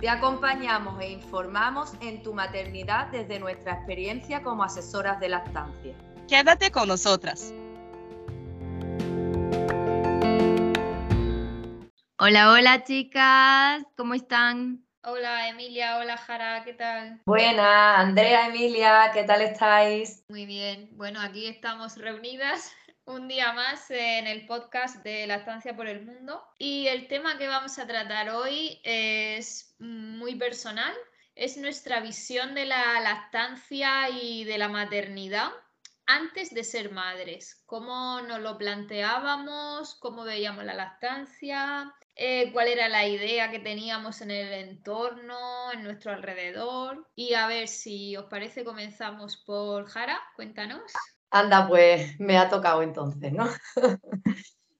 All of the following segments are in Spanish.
Te acompañamos e informamos en tu maternidad desde nuestra experiencia como asesoras de lactancia. Quédate con nosotras. Hola, hola chicas, ¿cómo están? Hola Emilia, hola Jara, ¿qué tal? Buena, Andrea, Emilia, ¿qué tal estáis? Muy bien, bueno, aquí estamos reunidas un día más en el podcast de La Estancia por el Mundo. Y el tema que vamos a tratar hoy es muy personal. Es nuestra visión de la lactancia y de la maternidad antes de ser madres. Cómo nos lo planteábamos, cómo veíamos la lactancia, eh, cuál era la idea que teníamos en el entorno, en nuestro alrededor. Y a ver si os parece, comenzamos por Jara. Cuéntanos. Anda, pues me ha tocado entonces, ¿no?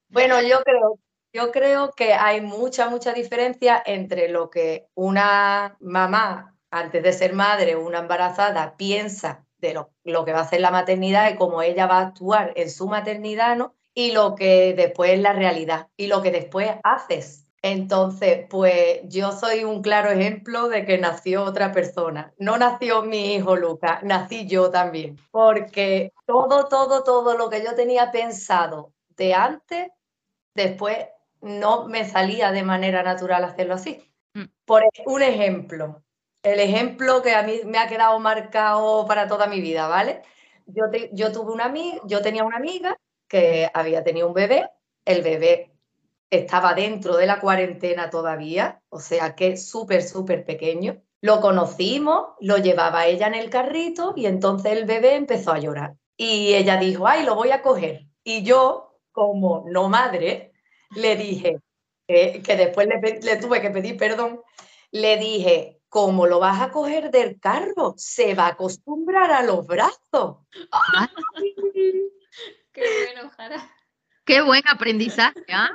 bueno, yo creo, yo creo que hay mucha, mucha diferencia entre lo que una mamá, antes de ser madre, una embarazada, piensa de lo, lo que va a hacer la maternidad y cómo ella va a actuar en su maternidad, ¿no? Y lo que después es la realidad y lo que después haces entonces, pues yo soy un claro ejemplo de que nació otra persona. No nació mi hijo Lucas, nací yo también. Porque todo, todo, todo lo que yo tenía pensado de antes, después no me salía de manera natural hacerlo así. Mm. Por un ejemplo, el ejemplo que a mí me ha quedado marcado para toda mi vida, ¿vale? Yo, yo tuve una amiga, yo tenía una amiga que había tenido un bebé, el bebé estaba dentro de la cuarentena todavía, o sea que súper, súper pequeño. Lo conocimos, lo llevaba ella en el carrito y entonces el bebé empezó a llorar. Y ella dijo, ay, lo voy a coger. Y yo, como no madre, le dije, que después le, tuve que pedir perdón, le dije, ¿cómo lo vas a coger del carro? Se va a acostumbrar a los brazos. Qué bueno, Jara. Qué buen aprendizaje, ¿ah?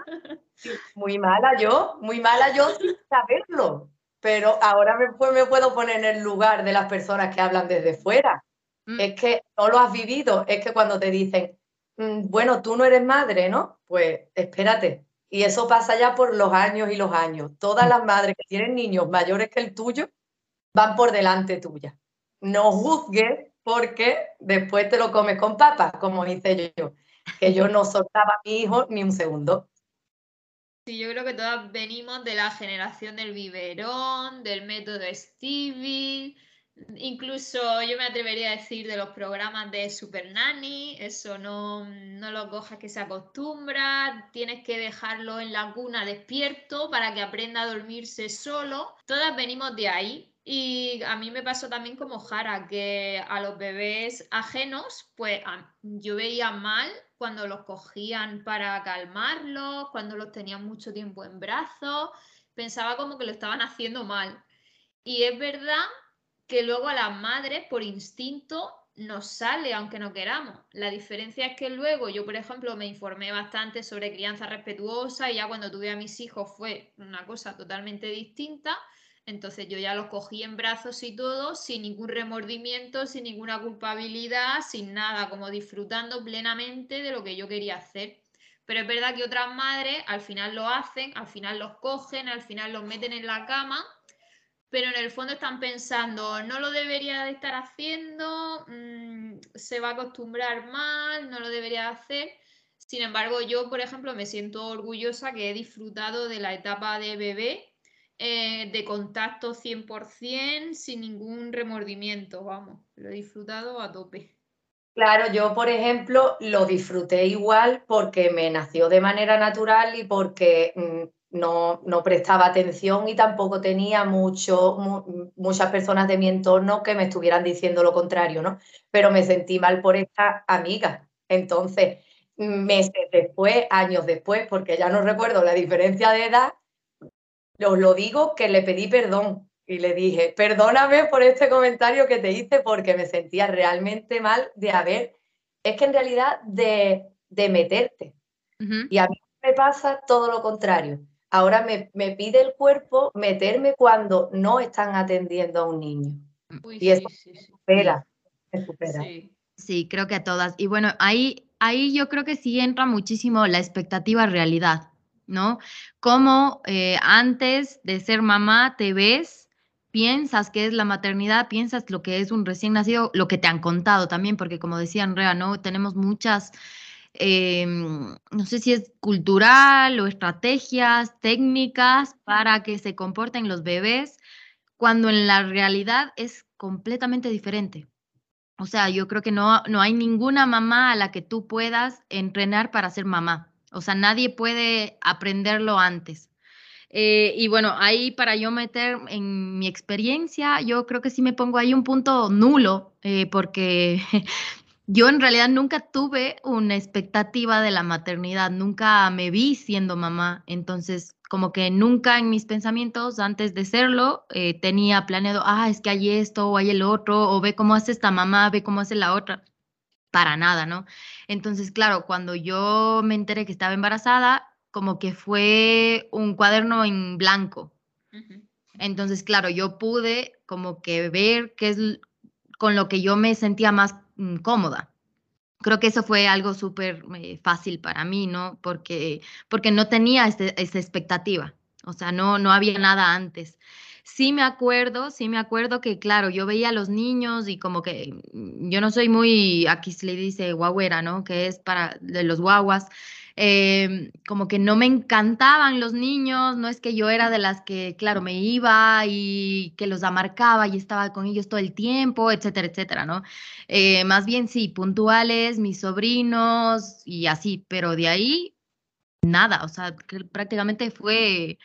Muy mala yo, muy mala yo sin saberlo, pero ahora me, me puedo poner en el lugar de las personas que hablan desde fuera. Mm. Es que no lo has vivido, es que cuando te dicen, mm, bueno, tú no eres madre, ¿no? Pues espérate. Y eso pasa ya por los años y los años. Todas las madres que tienen niños mayores que el tuyo van por delante tuya. No juzgues porque después te lo comes con papas, como hice yo que yo no soltaba a mi hijo ni un segundo. Sí, yo creo que todas venimos de la generación del biberón, del método Stevie, incluso yo me atrevería a decir de los programas de Super Nanny, eso no, no lo cojas que se acostumbra, tienes que dejarlo en la cuna despierto para que aprenda a dormirse solo. Todas venimos de ahí, y a mí me pasó también como Jara, que a los bebés ajenos, pues yo veía mal cuando los cogían para calmarlos, cuando los tenían mucho tiempo en brazos, pensaba como que lo estaban haciendo mal. Y es verdad que luego a las madres, por instinto, nos sale aunque no queramos. La diferencia es que luego yo, por ejemplo, me informé bastante sobre crianza respetuosa y ya cuando tuve a mis hijos fue una cosa totalmente distinta entonces yo ya los cogí en brazos y todo, sin ningún remordimiento, sin ninguna culpabilidad, sin nada, como disfrutando plenamente de lo que yo quería hacer. Pero es verdad que otras madres al final lo hacen, al final los cogen, al final los meten en la cama, pero en el fondo están pensando, no lo debería de estar haciendo, mm, se va a acostumbrar mal, no lo debería hacer. Sin embargo, yo, por ejemplo, me siento orgullosa que he disfrutado de la etapa de bebé eh, de contacto 100%, sin ningún remordimiento, vamos, lo he disfrutado a tope. Claro, yo por ejemplo lo disfruté igual porque me nació de manera natural y porque mm, no, no, prestaba atención y tampoco tenía mucho, muchas personas de mi entorno que me estuvieran diciendo lo contrario, ¿no? Pero me sentí mal por esta amiga. Entonces, meses después, años después, porque ya no recuerdo la diferencia de edad, os lo digo que le pedí perdón y le dije, perdóname por este comentario que te hice porque me sentía realmente mal de haber es que en realidad de, de meterte. Y a mí me pasa todo lo contrario. Ahora me, me pide el cuerpo meterme cuando no están atendiendo a un niño. Uy, Y eso sí, sí. Supera, me supera. Sí. Sí, creo que a todas. Y bueno, ahí, ahí yo creo que sí entra muchísimo la expectativa realidad, ¿no? Como eh, antes de ser mamá te ves, piensas que es la maternidad, piensas lo que es un recién nacido, lo que te han contado también, porque como decía Andrea, ¿no? Tenemos muchas, eh, no sé si es cultural o estrategias técnicas para que se comporten los bebés, cuando en la realidad es completamente diferente. O sea, yo creo que no, no hay ninguna mamá a la que tú puedas entrenar para ser mamá. O sea, nadie puede aprenderlo antes. Eh, y bueno, ahí para yo meter en mi experiencia, yo creo que sí me pongo ahí un punto nulo, eh, porque yo en realidad nunca tuve una expectativa de la maternidad, nunca me vi siendo mamá. Entonces, como que nunca en mis pensamientos, antes de serlo, eh, tenía planeado, ah, es que hay esto o hay el otro, o ve cómo hace esta mamá, ve cómo hace la otra. Para nada, ¿no? Entonces, claro, cuando yo me enteré que estaba embarazada, como que fue un cuaderno en blanco. Entonces, claro, yo pude como que ver qué es con lo que yo me sentía más mm, cómoda. Creo que eso fue algo súper eh, fácil para mí, ¿no? Porque, porque no tenía esa expectativa. O sea, no, no había nada antes. Sí me acuerdo, sí me acuerdo que, claro, yo veía a los niños y como que mm, yo no soy muy, aquí se le dice guagüera, ¿no? Que es para de los guaguas. eh, como que no me encantaban los niños, no es que yo era de las que, claro, me iba y que los amarcaba y estaba con ellos todo el tiempo, etcétera, etcétera, ¿no? Eh, más bien sí, puntuales, mis sobrinos y así, pero de ahí nada, o sea, que prácticamente fue,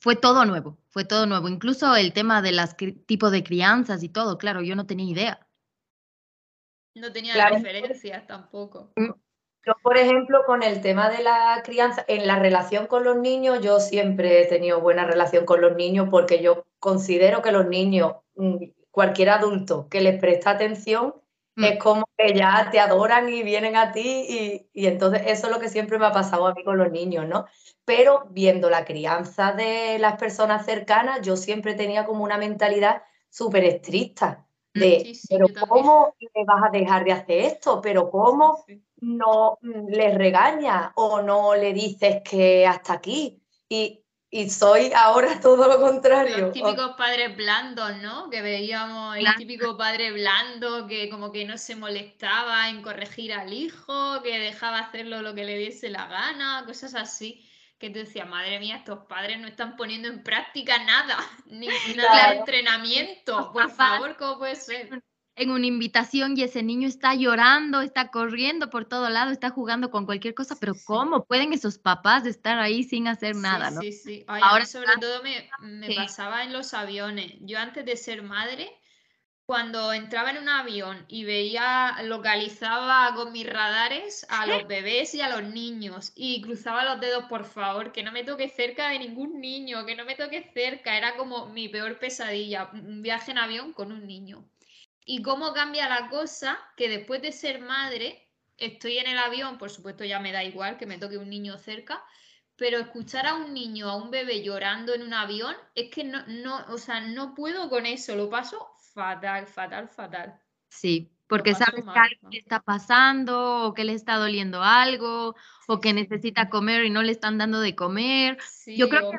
fue todo nuevo, fue todo nuevo, incluso el tema de las cri- tipos de crianzas y todo, claro, yo no tenía idea. No tenía Claro. referencias tampoco. Yo, por ejemplo, con el tema de la crianza, en la relación con los niños, yo siempre he tenido buena relación con los niños porque yo considero que los niños, mm, cualquier adulto que les presta atención, Mm. es como que ya te adoran y vienen a ti y, y entonces eso es lo que siempre me ha pasado a mí con los niños, ¿no? Pero viendo la crianza de las personas cercanas, yo siempre tenía como una mentalidad súper estricta de, Sí, sí, pero. ¿cómo le vas a dejar de hacer esto? ¿Pero cómo? Sí, no mm, le regañas o no le dices que hasta aquí. Y, y soy ahora todo lo contrario. Los típicos padres blandos, ¿no? Que veíamos el Claro. típico padre blando que como que no se molestaba en corregir al hijo, que dejaba hacerlo lo que le diese la gana, cosas así. Que tú decías, madre mía, estos padres no están poniendo en práctica nada, ni nada de entrenamiento. Por favor, ¿cómo puede ser? En una invitación y ese niño está llorando, está corriendo por todo lado, está jugando con cualquier cosa, pero Sí. ¿cómo pueden esos papás estar ahí sin hacer Sí, nada, no? Sí, sí. Ay, a mí Ahora sobre todo me, me sí. pasaba en los aviones. Yo antes de ser madre, cuando entraba en un avión y veía, localizaba con mis radares a los bebés y a los niños y cruzaba los dedos, por favor, que no me toque cerca de ningún niño, que no me toque cerca. Era como mi peor pesadilla, un viaje en avión con un niño. Y cómo cambia la cosa que después de ser madre, estoy en el avión, por supuesto ya me da igual que me toque un niño cerca, pero escuchar a un niño, a un bebé llorando en un avión, es que no, no, o sea, no puedo con eso, lo paso fatal, fatal, fatal. Sí, porque sabes que mal, le está pasando o que le está doliendo algo o que necesita comer y no le están dando de comer. sí, Yo creo o- que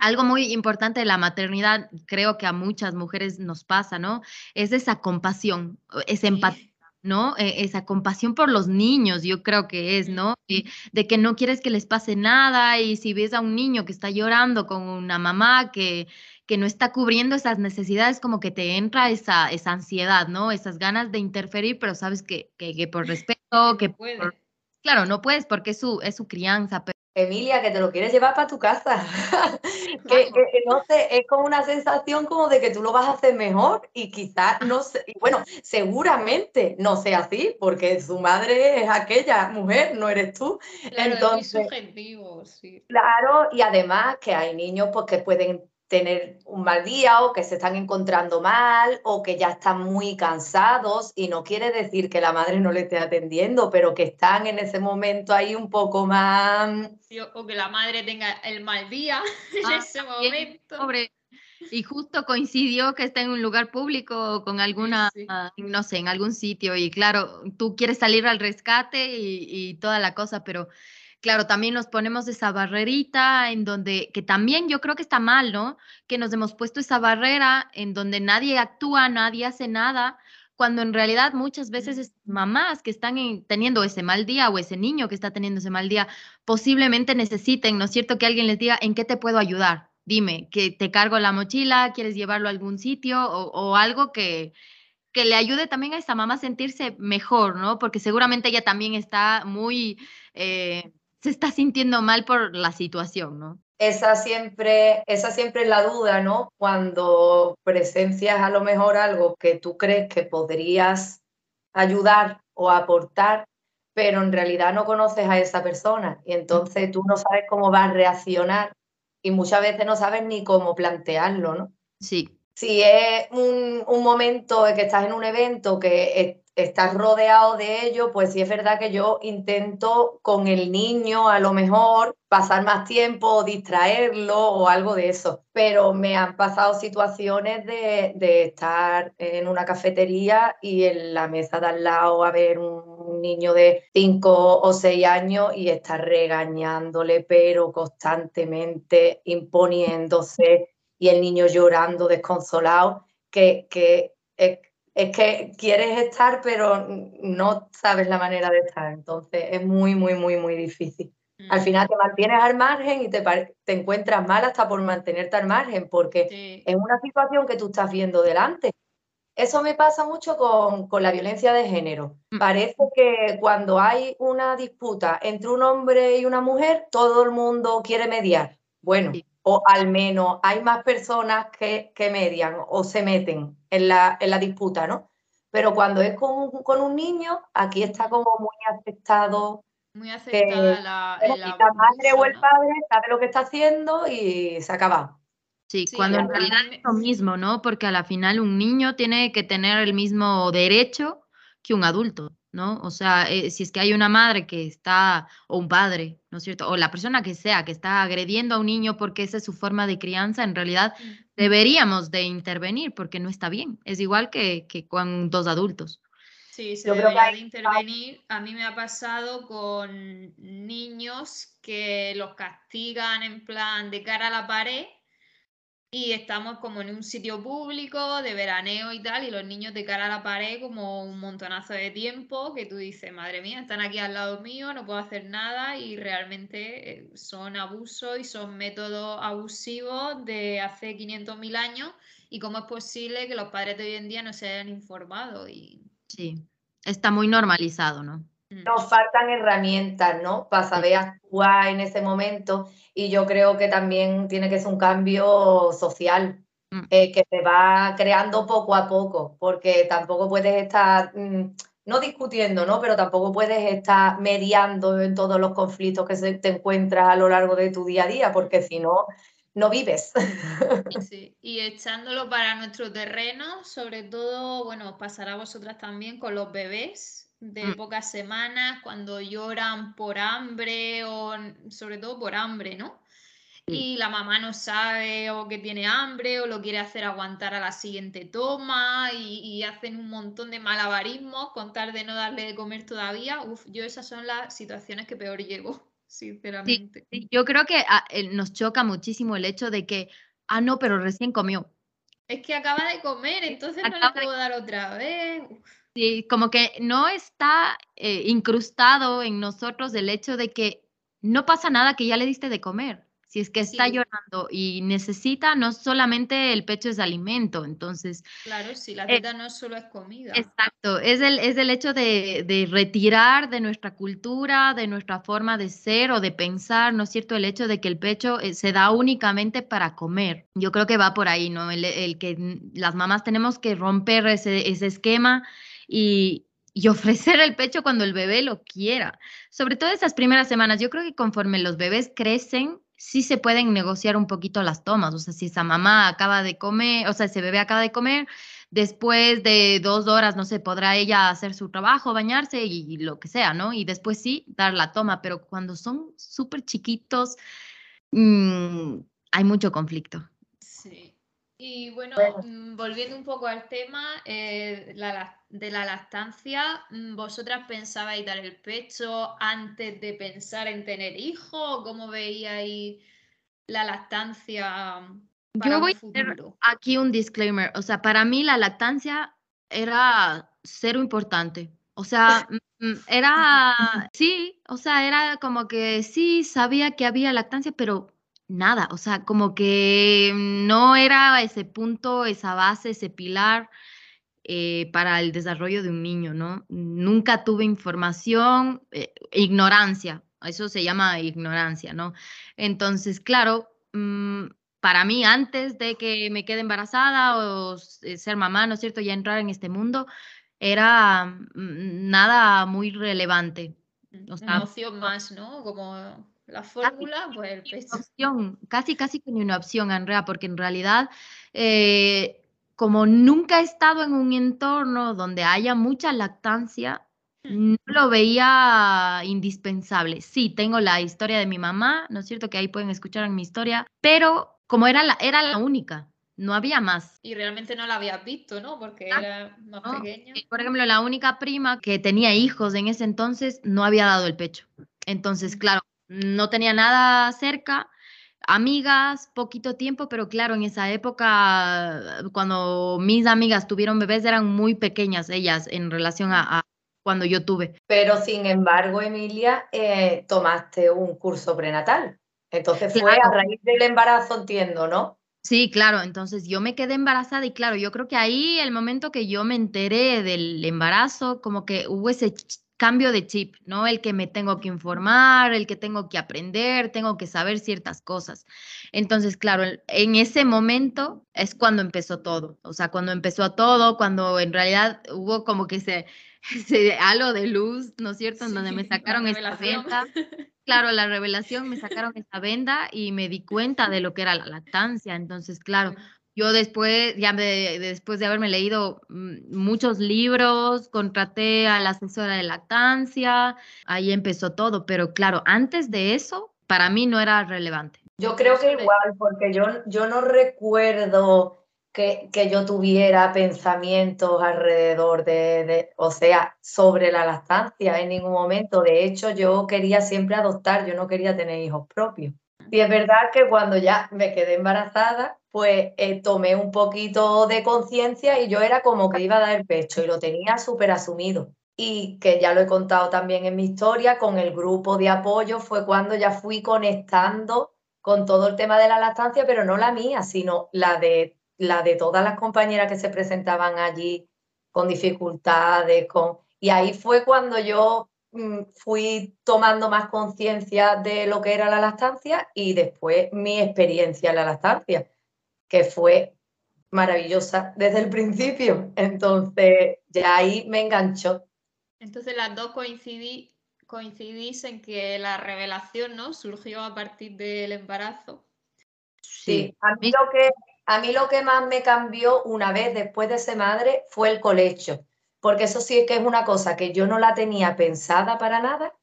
algo muy importante de la maternidad, creo que a muchas mujeres nos pasa, ¿no? Es esa compasión, esa empatía, ¿no? E- esa compasión por los niños, yo creo que es. ¿no? De que no quieres que les pase nada y si ves a un niño que está llorando con una mamá que, que no está cubriendo esas necesidades, como que te entra esa, esa ansiedad, ¿no? Esas ganas de interferir, pero sabes que, que, que por respeto, que por- claro, no puedes porque es su, es su crianza, pero Emilia, que te lo quieres llevar para tu casa. que, que- que no sé, es como una sensación como de que tú lo vas a hacer mejor y quizás no sé, y bueno, seguramente no sea así, porque su madre es aquella mujer, no eres tú. Claro, Entonces, es muy subjetivo, sí. Claro, y además que hay niños pues, que pueden tener un mal día o que se están encontrando mal o que ya están muy cansados y no quiere decir que la madre no le esté atendiendo, pero que están en ese momento ahí un poco más... O que la madre tenga el mal día en ah, ese momento. Pobre. Y justo coincidió que está en un lugar público con alguna, no sé, en algún sitio y claro, tú quieres salir al rescate y, y toda la cosa, pero claro, también nos ponemos esa barrerita en donde, que también yo creo que está mal, ¿no? Que nos hemos puesto esa barrera en donde nadie actúa, nadie hace nada, cuando en realidad muchas veces es mamás que están teniendo ese mal día o ese niño que está teniendo ese mal día, posiblemente necesiten, ¿no es cierto?, que alguien les diga, ¿en qué te puedo ayudar? Dime, que te cargo la mochila, quieres llevarlo a algún sitio o, algo que, que le ayude también a esa mamá a sentirse mejor, ¿no? Porque seguramente ella también está muy eh, se está sintiendo mal por la situación, ¿no? Esa siempre, esa siempre es la duda, ¿no? Cuando presencias a lo mejor algo que tú crees que podrías ayudar o aportar, pero en realidad no conoces a esa persona y entonces tú no sabes cómo va a reaccionar y muchas veces no sabes ni cómo plantearlo, ¿no? Sí. Si es un, un momento en que estás en un evento que estás rodeado de ello, pues sí es verdad que yo intento con el niño a lo mejor pasar más tiempo, distraerlo o algo de eso. Pero me han pasado situaciones de, de estar en una cafetería y en la mesa de al lado haber un niño de 5 o 6 años y estar regañándole, pero constantemente imponiéndose y el niño llorando desconsolado, que, que es que quieres estar, pero no sabes la manera de estar. Entonces es muy, muy, muy, muy difícil. Al mm. final te mantienes al margen y te, te encuentras mal hasta por mantenerte al margen, porque es una situación que tú estás viendo delante. Eso me pasa mucho con, con, la violencia de género. Mm. Parece que cuando hay una disputa entre un hombre y una mujer, todo el mundo quiere mediar. Bueno, o al menos hay más personas que, que median o se meten en la, en la disputa, ¿no? Pero cuando es con, con, un niño, aquí está como muy aceptado. Muy aceptada la, la, madre o el padre sabe lo que está haciendo y se acaba. Sí, cuando en realidad es lo mismo, ¿no? Porque a la final un niño tiene que tener el mismo derecho que un adulto. ¿No? O sea, eh, si es que hay una madre que está, o un padre, ¿no es cierto? O la persona que sea, que está agrediendo a un niño porque esa es su forma de crianza, en realidad deberíamos de intervenir porque no está bien. Es igual que, que con dos adultos. Sí, se debería de intervenir. A mí me ha pasado con niños que los castigan en plan de cara a la pared y estamos como en un sitio público de veraneo y tal, y los niños de cara a la pared como un montonazo de tiempo que tú dices, madre mía, están aquí al lado mío, no puedo hacer nada y realmente eh, son abusos y son métodos abusivos de hace 500.000 años y cómo es posible que los padres de hoy en día no se hayan informado. Y... Sí, está muy normalizado, ¿no? Mm. Nos faltan herramientas, ¿no? Para saber actuar en ese momento y yo creo que también tiene que ser un cambio social mm. eh, que se va creando poco a poco, porque tampoco puedes estar, mm, no discutiendo, ¿no? Pero tampoco puedes estar mediando en todos los conflictos que se, te encuentras a lo largo de tu día a día, porque si no, no vives. Sí, y echándolo para nuestro terreno, sobre todo, bueno, pasará a vosotras también con los bebés de mm. pocas semanas, cuando lloran por hambre o sobre todo por hambre, ¿no? Y la mamá no sabe o que tiene hambre o lo quiere hacer aguantar a la siguiente toma y, hacen un montón de malabarismos con tal de no darle de comer todavía. Uf, yo esas son las situaciones que peor llevo, sinceramente. yo creo que ah, nos choca muchísimo el hecho de que, ah, no, pero recién comió. Es que acaba de comer, entonces no le puedo dar otra vez. Sí, como que no está eh, incrustado en nosotros el hecho de que no pasa nada que ya le diste de comer. Si es que está llorando y necesita, no solamente el pecho es alimento, entonces... Claro, si la vida no solo es comida. Exacto, es el, es el hecho de, de, retirar de nuestra cultura, de nuestra forma de ser o de pensar, ¿no es cierto? El hecho de que el pecho eh, se da únicamente para comer. Yo creo que va por ahí, ¿no? El, el que las mamás tenemos que romper ese, ese esquema y, ofrecer el pecho cuando el bebé lo quiera. Sobre todo esas primeras semanas, yo creo que conforme los bebés crecen, sí se pueden negociar un poquito las tomas. O sea, si esa mamá acaba de comer, o sea, ese bebé acaba de comer, después de dos horas, no sé, podrá ella hacer su trabajo, bañarse y, lo que sea, ¿no? Y después sí, dar la toma, pero cuando son súper chiquitos, mm, hay mucho conflicto. Y bueno, mm, volviendo un poco al tema eh, de la lactancia, mm, ¿vosotras pensabais dar el pecho antes de pensar en tener hijos? ¿Cómo veíais la lactancia para Yo voy a hacer aquí un disclaimer. O sea, para mí la lactancia era cero importante. O sea, mm, era, sí, o sea, era como que sí, sabía que había lactancia, pero nada, o sea, como que no era ese punto, esa base, ese pilar eh, para el desarrollo de un niño, ¿no? Nunca tuve información, eh, ignorancia, eso se llama ignorancia, ¿no? Entonces, claro, mm, para mí, antes de que me quede embarazada o eh, ser mamá, ¿no es cierto?, ya entrar en este mundo, era mm, nada muy relevante. O sea, más, ¿no? Como la fórmula, pues el pecho. Opción, casi, casi que ni una opción, Andrea, porque en realidad, eh, como nunca he estado en un entorno donde haya mucha lactancia, hmm. no lo veía indispensable. Sí, tengo la historia de mi mamá, ¿no es cierto? Que ahí pueden escuchar en mi historia, pero como era la, era la única, no había más. Y realmente no la habías visto, ¿no? Porque ah, era más pequeña. Por ejemplo, la única prima que tenía hijos en ese entonces no había dado el pecho. Entonces, claro, no tenía nada cerca, amigas, poquito tiempo, pero claro, en esa época, cuando mis amigas tuvieron bebés, eran muy pequeñas ellas en relación a, cuando yo tuve. Pero sin embargo, Emilia, eh, tomaste un curso prenatal. Entonces fue a raíz del embarazo, entiendo, ¿no? Sí, claro, entonces yo me quedé embarazada y claro, yo creo que ahí el momento que yo me enteré del embarazo, como que hubo ese cambio de chip, ¿no? El que me tengo que informar, el que tengo que aprender, tengo que saber ciertas cosas. Entonces, claro, en ese momento es cuando empezó todo, o sea, cuando empezó todo, cuando en realidad hubo como que ese, ese halo de luz, ¿no es cierto? En donde me sacaron esta venda. Claro, la revelación, me sacaron esta venda y me di cuenta de lo que era la lactancia. Entonces, claro, yo después, ya después de haberme leído mm, muchos libros, contraté a la asesora de lactancia, ahí empezó todo, pero claro, antes de eso, para mí no era relevante. Yo creo que igual, porque yo, yo no recuerdo que, que yo tuviera pensamientos alrededor de, de, o sea, sobre la lactancia en ningún momento. De hecho, yo quería siempre adoptar, yo no quería tener hijos propios. Y es verdad que cuando ya me quedé embarazada, pues eh, tomé un poquito de conciencia y yo era como que iba a dar el pecho y lo tenía súper asumido. Y que ya lo he contado también en mi historia, con el grupo de apoyo fue cuando ya fui conectando con todo el tema de la lactancia, pero no la mía, sino la de, la de todas las compañeras que se presentaban allí con dificultades, con... Y ahí fue cuando yo fui tomando más conciencia de lo que era la lactancia y después mi experiencia en la lactancia que fue maravillosa desde el principio. Entonces, ya ahí me enganchó. Entonces, las dos coincidí, coincidís en que la revelación ¿no? surgió a partir del embarazo. Sí, a mí, lo que, a mí lo que más me cambió una vez después de ser madre fue el colecho, porque eso sí es que es una cosa que yo no la tenía pensada para nada,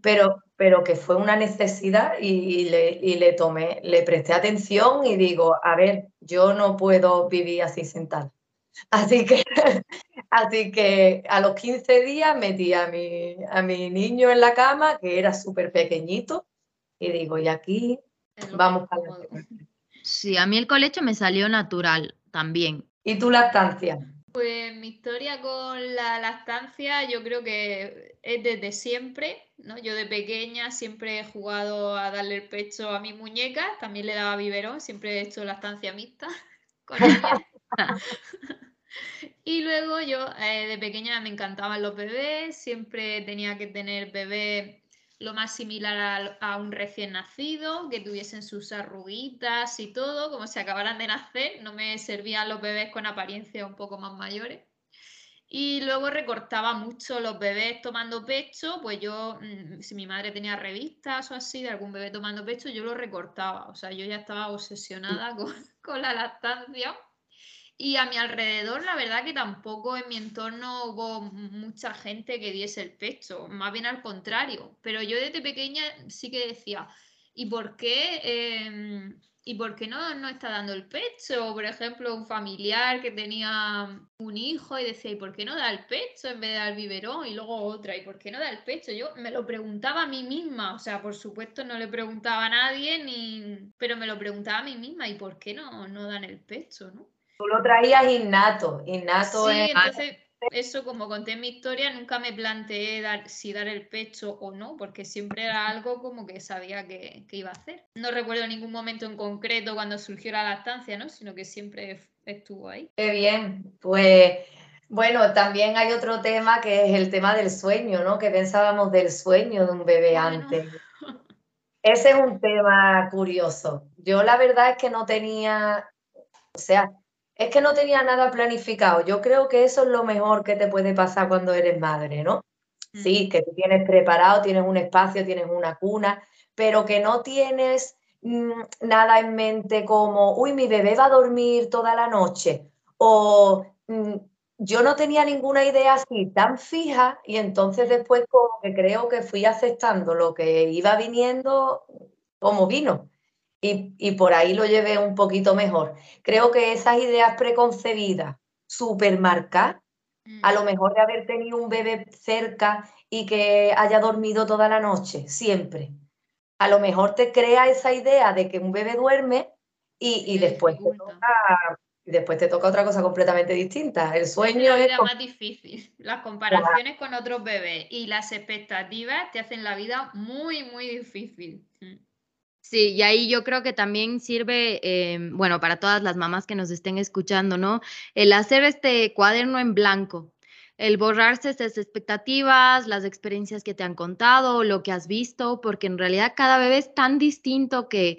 pero pero que fue una necesidad y, le, le, tomé, le presté atención y digo, a ver, yo no puedo vivir así sentada. Así que, así que a los 15 días metí a mi, a mi niño en la cama, que era súper pequeñito, y digo, y aquí vamos para Sí, a mí el colecho me salió natural también. ¿Y tu lactancia? Pues mi historia con la lactancia yo creo que es desde siempre, ¿no? Yo de pequeña siempre he jugado a darle el pecho a mi muñeca, también le daba biberón, siempre he hecho lactancia mixta con ella. y luego yo eh, de pequeña me encantaban los bebés, siempre tenía que tener bebé lo más similar a, un recién nacido, que tuviesen sus arruguitas y todo, como si acabaran de nacer. No me servían los bebés con apariencia un poco más mayores. Y luego recortaba mucho los bebés tomando pecho, pues yo, mm, si mi madre tenía revistas o así de algún bebé tomando pecho, yo lo recortaba. O sea, yo ya estaba obsesionada con, con la lactancia. Y a mi alrededor, la verdad que tampoco en mi entorno hubo mucha gente que diese el pecho, más bien al contrario. Pero yo desde pequeña sí que decía, ¿y por qué? Em, ¿Y por qué no, no está dando el pecho? Por ejemplo, un familiar que tenía un hijo y decía, ¿y por qué no da el pecho en vez de dar el biberón? Y luego otra, ¿y por qué no da el pecho? Yo me lo preguntaba a mí misma, o sea, por supuesto no le preguntaba a nadie, ni... pero me lo preguntaba a mí misma, ¿y por qué no, no dan el pecho? ¿no? Tú lo traías innato, innato sí, entonces eso como conté en mi historia, nunca me planteé dar, si dar el pecho o no, porque siempre era algo como que sabía que, iba a hacer. No recuerdo ningún momento en concreto cuando surgió la lactancia, ¿no? Sino que siempre estuvo ahí. Qué bien, pues bueno, también hay otro tema que es el tema del sueño, ¿no? Que pensábamos del sueño de un bebé antes. Ese es un tema curioso. Yo la verdad es que no tenía, o sea, es que no tenía nada planificado. Yo creo que eso es lo mejor que te puede pasar cuando eres madre, ¿no? Sí, mm. que tú tienes preparado, tienes un espacio, tienes una cuna, pero que no tienes mm, nada en mente como, uy, mi bebé va a dormir toda la noche. O mm, yo no tenía ninguna idea así tan fija y entonces después como que creo que fui aceptando lo que iba viniendo como vino y, por ahí lo llevé un poquito mejor. Creo que esas ideas preconcebidas, súper marcadas, a lo mm. mejor de haber tenido un bebé cerca y que haya dormido toda la noche, siempre. A lo mejor te crea esa idea de que un bebé duerme y, después, te toca, después te toca otra cosa completamente distinta. El sueño es... más difícil. Las comparaciones con otros bebés y las expectativas te hacen la vida muy, muy difícil. Sí, y ahí yo creo que también sirve, em, bueno, para todas las mamás que nos estén escuchando, ¿no? El hacer este cuaderno en blanco, el borrarse esas expectativas, las experiencias que te han contado, lo que has visto, porque en realidad cada bebé es tan distinto que,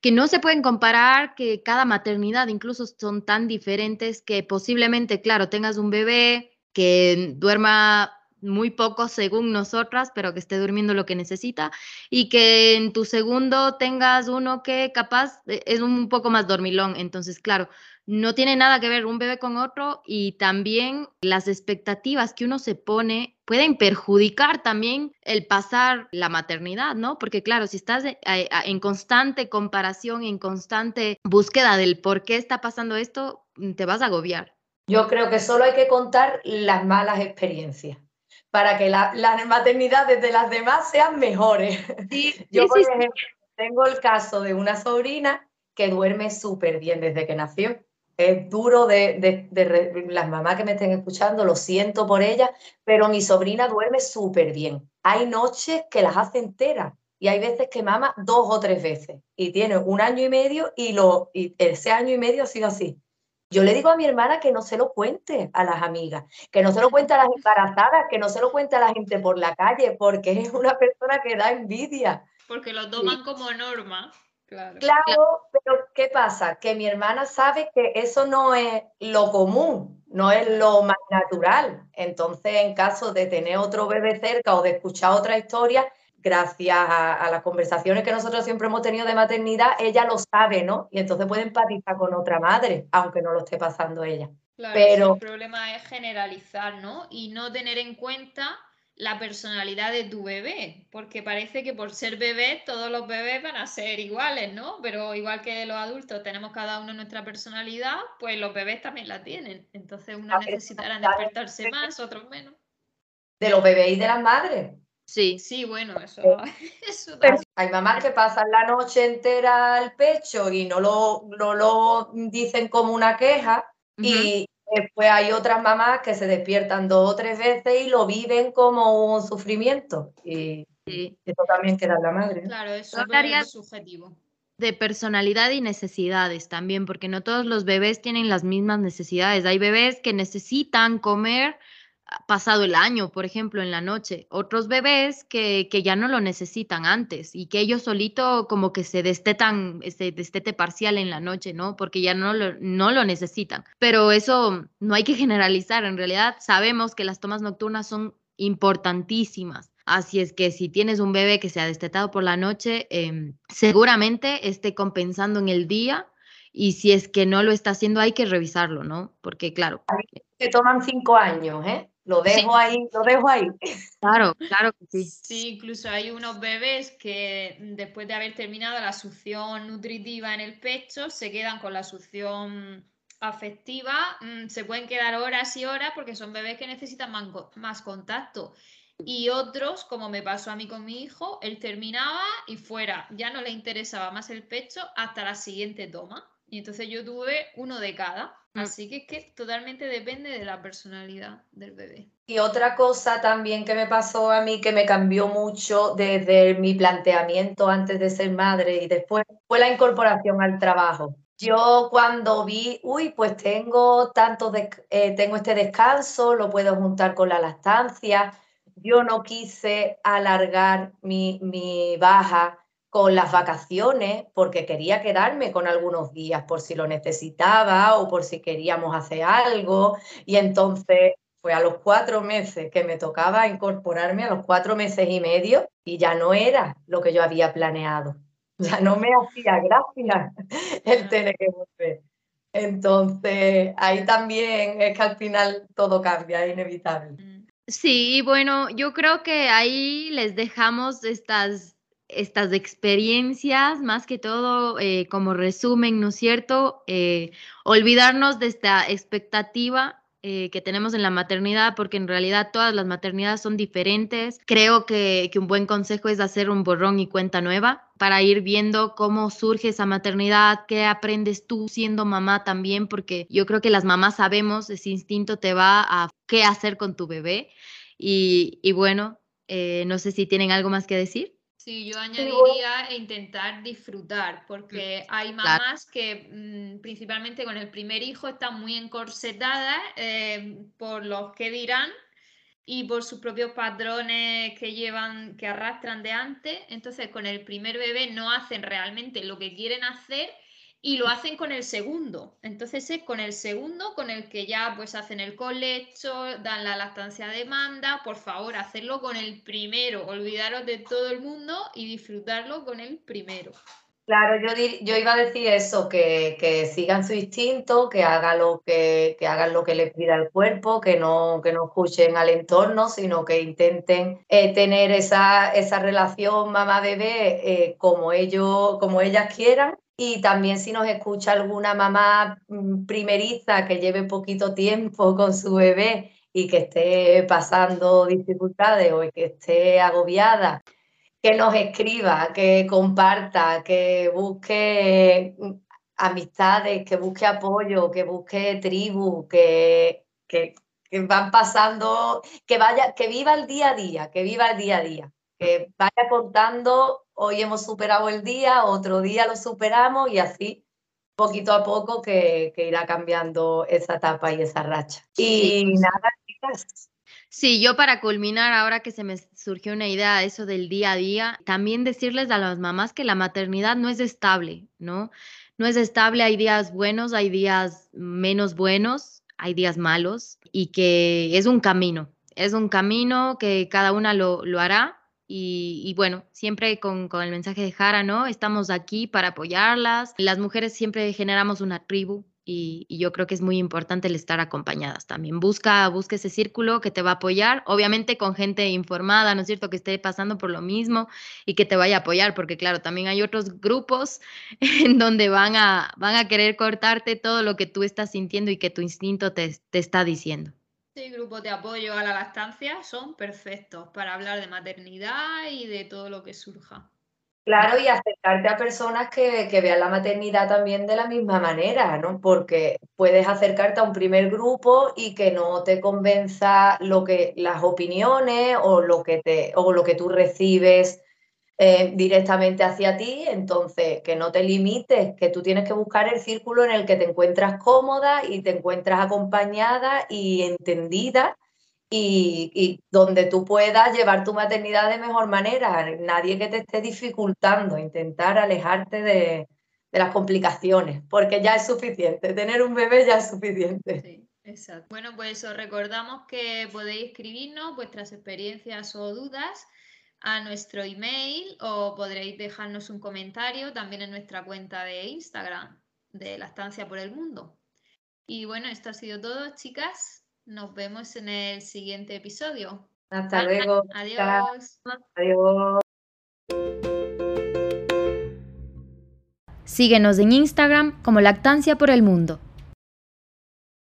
que no se pueden comparar, que cada maternidad incluso son tan diferentes que posiblemente, claro, tengas un bebé que duerma muy poco según nosotras, pero que esté durmiendo lo que necesita y que en tu segundo tengas uno que capaz e, es un poco más dormilón. Entonces, claro, no tiene nada que ver un bebé con otro y también las expectativas que uno se pone pueden perjudicar también el pasar la maternidad, ¿no? Porque claro, si estás eh, en constante comparación, en constante búsqueda del por qué está pasando esto, te vas a agobiar. Yo creo que solo hay que contar las malas experiencias para que las maternidades de las demás sean mejores. Yo, por ejemplo, tengo el caso de una sobrina que duerme súper bien desde que nació. Es duro de, las mamás que me estén escuchando, lo siento por ella, pero mi sobrina duerme súper bien. Hay noches que las hace enteras y hay veces que mama dos o tres veces y tiene un año y medio y, lo, y ese año y medio ha sido así. Yo le digo a mi hermana que no se lo cuente a las amigas, que no se lo cuente a las embarazadas, que no se lo cuente a la gente por la calle, porque es una persona que da envidia. Porque lo toman como norma. Claro. claro, pero ¿qué pasa? Que mi hermana sabe que eso no es lo común, no es lo más natural. Entonces, en caso de tener otro bebé cerca o de escuchar otra historia, gracias a, las conversaciones que nosotros siempre hemos tenido de maternidad, ella lo sabe, ¿no? Y entonces puede empatizar con otra madre, aunque no lo esté pasando ella. Claro, Pero el problema es generalizar, ¿no? Y no tener en cuenta la personalidad de tu bebé, porque parece que por ser bebé todos los bebés van a ser iguales, ¿no? Pero igual que los adultos tenemos cada uno nuestra personalidad, pues los bebés también la tienen. Entonces unos necesitarán despertarse más, otros menos. De los bebés y de las madres. Sí, sí, bueno, eso, Hay mamás que pasan la noche entera al pecho y no lo, lo dicen como una queja y después hay otras mamás que se despiertan dos o tres veces y lo viven como un sufrimiento y eso también queda en la madre. Claro, eso es subjetivo. De personalidad y necesidades también, porque no todos los bebés tienen las mismas necesidades. Hay bebés que necesitan comer pasado el año, por ejemplo, en la noche. Otros bebés que, que, ya no lo necesitan antes y que ellos solito como que se destetan, este destete parcial en la noche, ¿no? Porque ya no lo, no lo necesitan. Pero eso no hay que generalizar. En realidad sabemos que las tomas nocturnas son importantísimas. Así es que si tienes un bebé que se ha destetado por la noche, em, seguramente esté compensando en el día y si es que no lo está haciendo hay que revisarlo, ¿no? Porque claro. Que toman cinco años, ¿eh? Lo dejo ahí, lo dejo ahí. Claro, claro que sí. Sí, incluso hay unos bebés que después de haber terminado la succión nutritiva en el pecho, se quedan con la succión afectiva, mm, se pueden quedar horas y horas porque son bebés que necesitan más contacto. Y otros, como me pasó a mí con mi hijo, él terminaba y fuera, ya no le interesaba más el pecho hasta la siguiente toma. Y entonces yo tuve uno de cada. Mm. Así que es que totalmente depende de la personalidad del bebé. Y otra cosa también que me pasó a mí que me cambió mucho desde mi planteamiento antes de ser madre y después fue la incorporación al trabajo. Yo cuando vi, uy, pues tengo tanto, de, eh, tengo este descanso, lo puedo juntar con la lactancia. Yo no quise alargar mi, mi baja con las vacaciones porque quería quedarme con algunos días por si lo necesitaba o por si queríamos hacer algo. Y entonces fue a los cuatro meses que me tocaba incorporarme, a los cuatro meses y medio, y ya no era lo que yo había planeado. Ya no me hacía gracia el tener que volver. Entonces, ahí también es que al final todo cambia, es inevitable. Mm. Sí, bueno, yo creo que ahí les dejamos estas estas experiencias, más que todo eh, como resumen, ¿no es cierto? Eh, olvidarnos de esta expectativa eh, que tenemos en la maternidad, porque en realidad todas las maternidades son diferentes. Creo que, un buen consejo es hacer un borrón y cuenta nueva para ir viendo cómo surge esa maternidad, qué aprendes tú siendo mamá también, porque yo creo que las mamás sabemos, ese instinto te va a qué hacer con tu bebé. Y bueno, no sé si tienen algo más que decir. Sí, yo añadiría intentar disfrutar, porque hay mamás que mm, principalmente con el primer hijo están muy encorsetadas eh, por los que dirán y por sus propios patrones que llevan, que arrastran de antes. Entonces, con el primer bebé no hacen realmente lo que quieren hacer y lo hacen con el segundo. Entonces es con el segundo con el que ya pues hacen el colecho, dan la lactancia demanda. Por favor, hacerlo con el primero. Olvidaros de todo el mundo y disfrutarlo con el primero. Claro, yo, yo iba a decir eso, que, que, sigan su instinto, que hagan lo que, que hagan lo que les pida el cuerpo, que no, que no escuchen al entorno, sino que intenten eh, tener esa, esa relación mamá-bebé eh, como como ellas quieran y también si nos escucha alguna mamá mm, primeriza que lleve poquito tiempo con su bebé y que esté pasando dificultades o que esté agobiada, que nos escriba, que comparta, que busque mm, amistades, que busque apoyo, que busque tribu, que, que, que van pasando, que vaya, que viva el día a día, que viva el día a día, que vaya contando hoy hemos superado el día, otro día lo superamos y así poquito a poco que, irá cambiando esa etapa y esa racha. Y nada, chicas. Sí, yo para culminar, ahora que se me surgió una idea, eso del día a día, también decirles a las mamás que la maternidad no es estable, ¿no? No es estable, hay días buenos, hay días menos buenos, hay días malos y que es un camino, es un camino que cada una lo, lo hará y, bueno, siempre con, el mensaje de Jara, ¿no? Estamos aquí para apoyarlas. Las mujeres siempre generamos una tribu y, yo creo que es muy importante el estar acompañadas también. Busca, busca ese círculo que te va a apoyar, obviamente con gente informada, ¿no es cierto? Que esté pasando por lo mismo y que te vaya a apoyar, porque claro, también hay otros grupos en donde van a, van a querer cortarte todo lo que tú estás sintiendo y que tu instinto te, te está diciendo. Sí, grupos de apoyo a la lactancia son perfectos para hablar de maternidad y de todo lo que surja. Claro, y acercarte a personas que, vean la maternidad también de la misma manera, ¿no? Porque puedes acercarte a un primer grupo y que no te convenza lo que, las opiniones o lo que te, o lo que tú recibes eh, directamente hacia ti, entonces que no te limites, que tú tienes que buscar el círculo en el que te encuentras cómoda y te encuentras acompañada y entendida y, donde tú puedas llevar tu maternidad de mejor manera. Nadie que te esté dificultando, intentar alejarte de, las complicaciones, porque ya es suficiente. Tener un bebé ya es suficiente. Exacto. Bueno, pues os recordamos que podéis escribirnos vuestras experiencias o dudas a nuestro email o podréis dejarnos un comentario también en nuestra cuenta de Instagram de La Estancia por el Mundo. Y bueno, esto ha sido todo, chicas. Nos vemos en el siguiente episodio. Hasta luego. Adiós. Adiós. Síguenos en Instagram como Lactancia por el Mundo.